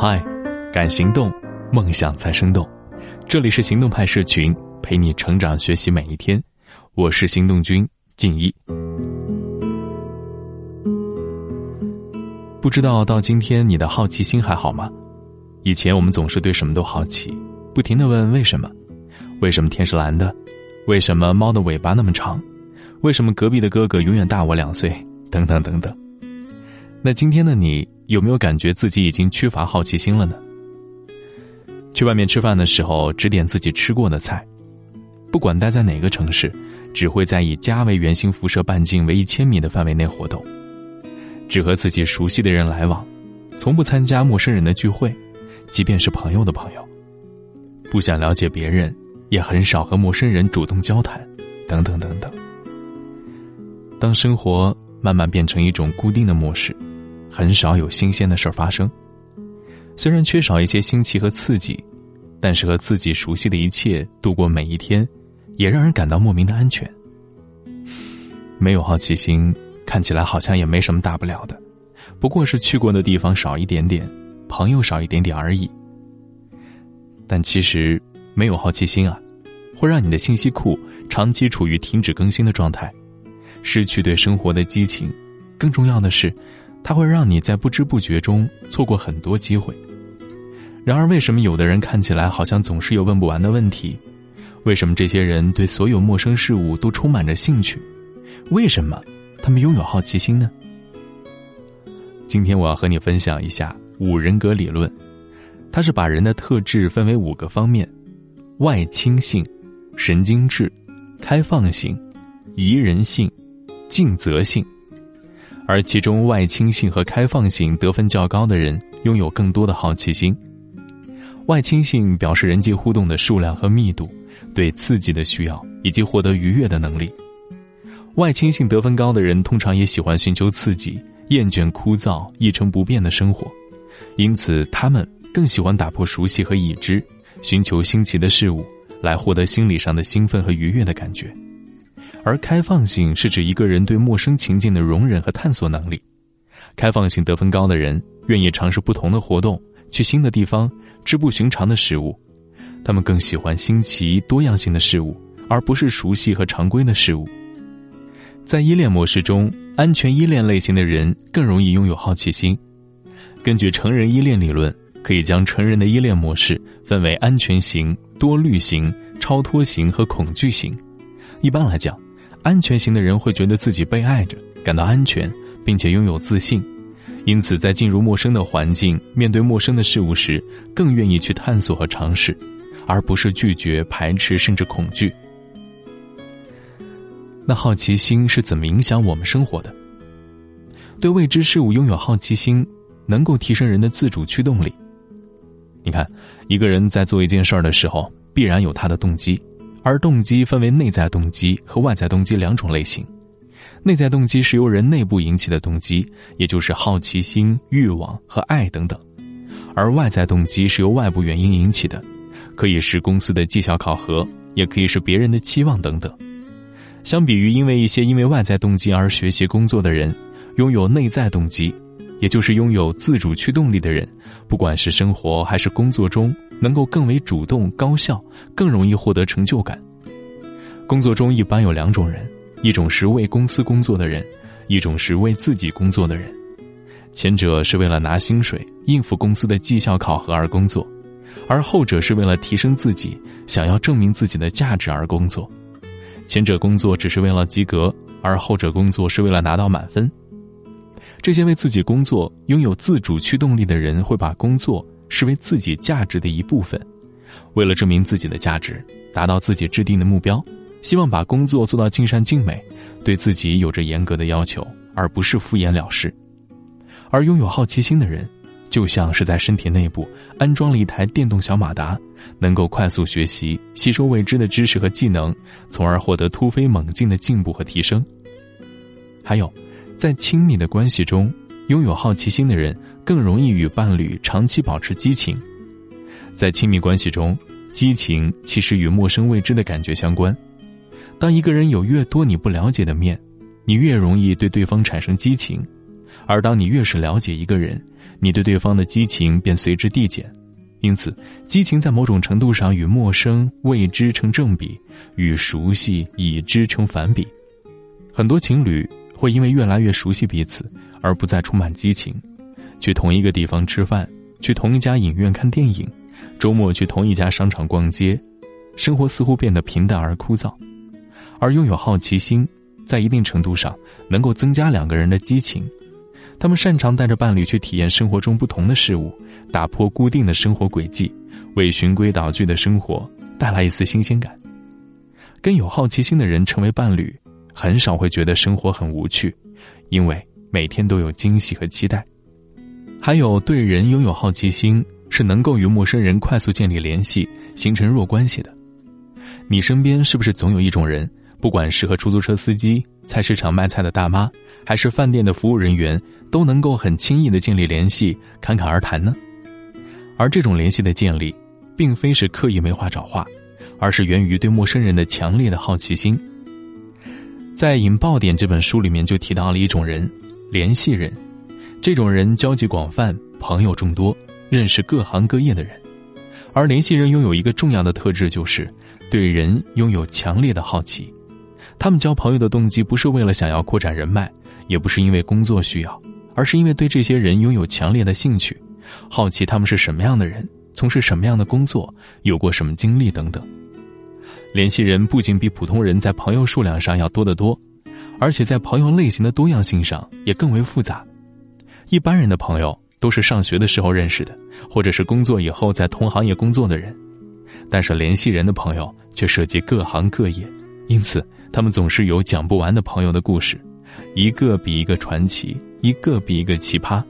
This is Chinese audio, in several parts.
嗨，敢行动，梦想才生动。这里是行动派社群，陪你成长学习每一天。我是行动君静一。不知道到今天你的好奇心还好吗？以前我们总是对什么都好奇，不停的问为什么？为什么天是蓝的？为什么猫的尾巴那么长？为什么隔壁的哥哥永远大我两岁？等等等等。那今天的你有没有感觉自己已经缺乏好奇心了呢？去外面吃饭的时候，只点自己吃过的菜，不管待在哪个城市，只会在以家为圆心辐射半径为一千米的范围内活动，只和自己熟悉的人来往，从不参加陌生人的聚会，即便是朋友的朋友，不想了解别人，也很少和陌生人主动交谈，等等等等。当生活慢慢变成一种固定的模式。很少有新鲜的事儿发生。虽然缺少一些新奇和刺激，但是和自己熟悉的一切度过每一天，也让人感到莫名的安全。没有好奇心，看起来好像也没什么大不了的，不过是去过的地方少一点点，朋友少一点点而已。但其实，没有好奇心啊，会让你的信息库长期处于停止更新的状态，失去对生活的激情。更重要的是。它会让你在不知不觉中错过很多机会。然而，为什么有的人看起来好像总是有问不完的问题？为什么这些人对所有陌生事物都充满着兴趣？为什么他们拥有好奇心呢？今天我要和你分享一下五人格理论，它是把人的特质分为五个方面：外倾性、神经质、开放性、宜人性、尽责性。而其中外倾性和开放性得分较高的人，拥有更多的好奇心。外倾性表示人际互动的数量和密度，对刺激的需要以及获得愉悦的能力。外倾性得分高的人，通常也喜欢寻求刺激，厌倦枯燥一成不变的生活，因此他们更喜欢打破熟悉和已知，寻求新奇的事物，来获得心理上的兴奋和愉悦的感觉。而开放性是指一个人对陌生情境的容忍和探索能力。开放性得分高的人愿意尝试不同的活动，去新的地方，吃不寻常的食物。他们更喜欢新奇多样性的事物，而不是熟悉和常规的事物。在依恋模式中，安全依恋类型的人更容易拥有好奇心。根据成人依恋理论，可以将成人的依恋模式分为安全型、多虑型、超脱型和恐惧型。一般来讲，安全型的人会觉得自己被爱着，感到安全，并且拥有自信，因此在进入陌生的环境、面对陌生的事物时，更愿意去探索和尝试，而不是拒绝、排斥甚至恐惧。那好奇心是怎么影响我们生活的？对未知事物拥有好奇心，能够提升人的自主驱动力。你看，一个人在做一件事儿的时候，必然有他的动机。而动机分为内在动机和外在动机两种类型。内在动机是由人内部引起的动机，也就是好奇心、欲望和爱等等；而外在动机是由外部原因引起的，可以是公司的绩效考核，也可以是别人的期望等等。相比于因为一些因为外在动机而学习工作的人，拥有内在动机，也就是拥有自主驱动力的人，不管是生活还是工作中。能够更为主动、高效，更容易获得成就感。工作中一般有两种人：一种是为公司工作的人，一种是为自己工作的人。前者是为了拿薪水、应付公司的绩效考核而工作，而后者是为了提升自己、想要证明自己的价值而工作。前者工作只是为了及格，而后者工作是为了拿到满分。这些为自己工作、拥有自主驱动力的人，会把工作。视为自己价值的一部分，为了证明自己的价值，达到自己制定的目标，希望把工作做到尽善尽美，对自己有着严格的要求，而不是敷衍了事。而拥有好奇心的人，就像是在身体内部安装了一台电动小马达，能够快速学习、吸收未知的知识和技能，从而获得突飞猛进的进步和提升。还有，在亲密的关系中。拥有好奇心的人更容易与伴侣长期保持激情，在亲密关系中，激情其实与陌生未知的感觉相关。当一个人有越多你不了解的面，你越容易对对方产生激情；而当你越是了解一个人，你对对方的激情便随之递减。因此，激情在某种程度上与陌生、未知成正比，与熟悉、已知成反比。很多情侣会因为越来越熟悉彼此，而不再充满激情。去同一个地方吃饭，去同一家影院看电影，周末去同一家商场逛街，生活似乎变得平淡而枯燥。而拥有好奇心，在一定程度上能够增加两个人的激情。他们擅长带着伴侣去体验生活中不同的事物。打破固定的生活轨迹，为循规蹈矩的生活带来一丝新鲜感。跟有好奇心的人成为伴侣，很少会觉得生活很无趣，因为每天都有惊喜和期待。还有，对人拥有好奇心，是能够与陌生人快速建立联系，形成弱关系的。你身边是不是总有一种人，不管是和出租车司机、菜市场卖菜的大妈，还是饭店的服务人员，都能够很轻易的建立联系，侃侃而谈呢？而这种联系的建立，并非是刻意没话找话，而是源于对陌生人的强烈的好奇心。在《引爆点》这本书里面就提到了一种人——联系人。这种人交际广泛，朋友众多，认识各行各业的人。而联系人拥有一个重要的特质，就是对人拥有强烈的好奇。他们交朋友的动机不是为了想要扩展人脉，也不是因为工作需要，而是因为对这些人拥有强烈的兴趣。好奇他们是什么样的人，从事什么样的工作，有过什么经历等等。联系人不仅比普通人在朋友数量上要多得多，而且在朋友类型的多样性上也更为复杂。一般人的朋友都是上学的时候认识的，或者是工作以后在同行业工作的人，但是联系人的朋友却涉及各行各业，因此他们总是有讲不完的朋友的故事，一个比一个传奇，一个比一个奇葩。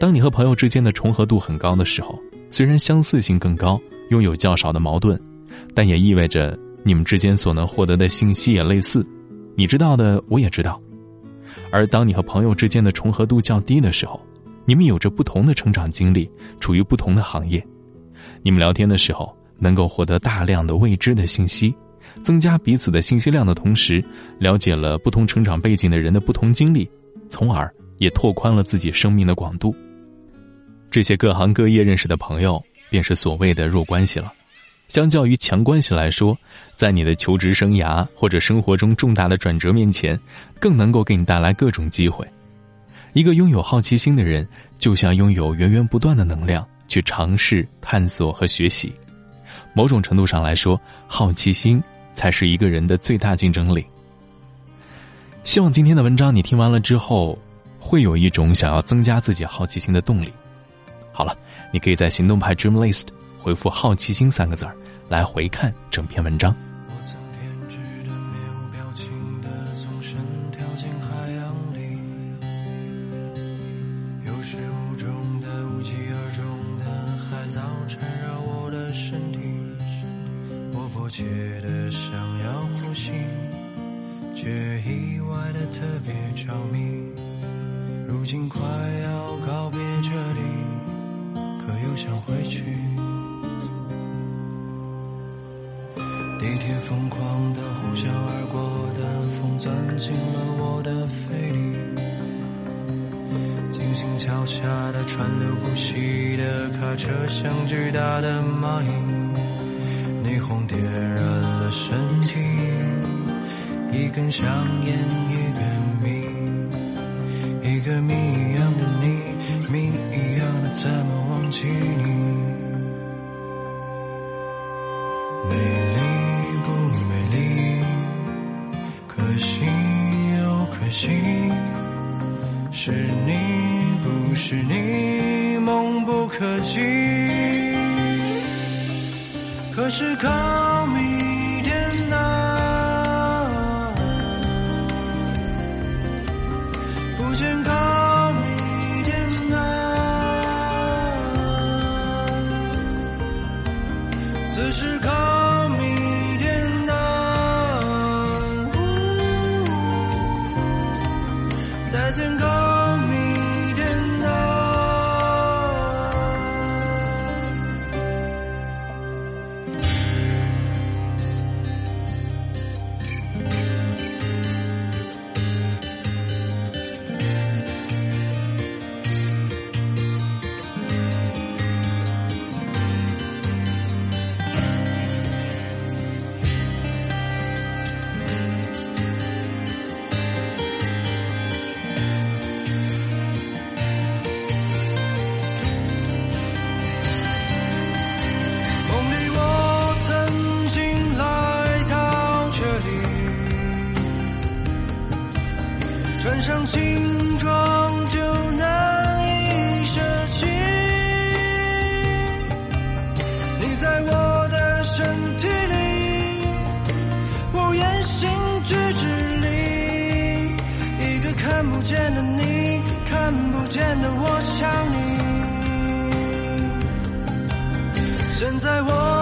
当你和朋友之间的重合度很高的时候，虽然相似性更高，拥有较少的矛盾，但也意味着你们之间所能获得的信息也类似，你知道的我也知道。而当你和朋友之间的重合度较低的时候，你们有着不同的成长经历，处于不同的行业，你们聊天的时候能够获得大量的未知的信息，增加彼此的信息量的同时，了解了不同成长背景的人的不同经历，从而也拓宽了自己生命的广度。这些各行各业认识的朋友，便是所谓的弱关系了。相较于强关系来说，在你的求职生涯或者生活中重大的转折面前，更能够给你带来各种机会。一个拥有好奇心的人，就像拥有源源不断的能量去尝试、探索和学习。某种程度上来说，好奇心才是一个人的最大竞争力。希望今天的文章你听完了之后，会有一种想要增加自己好奇心的动力。好了，你可以在行动派 Dream List 回复“好奇心”三个字儿，来回看整篇文章。我曾偏执的、面无表情的，纵身跳进海洋里，有始无终的、无疾而终的海藻缠绕我的身体，我迫切的想要呼吸，却意外的特别着迷。如今快要告别这里。可又想回地铁疯狂的呼啸而过的风钻进了我的肺里，静静桥下的川流不息的卡车像巨大的蚂蚁，霓虹点燃了身体，一根香烟一，是你，梦不可及。可是靠迷点啊，不见靠。只是靠迷点啊，再见靠穿上军装就难以舍弃，你在我的身体里，我言行举止里，一个看不见的你，看不见的我想你，现在我。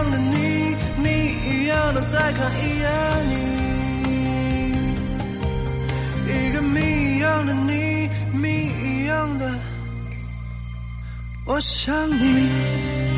样的你，你一样的再看一眼你，一个谜一样的你，谜一样的，我想你。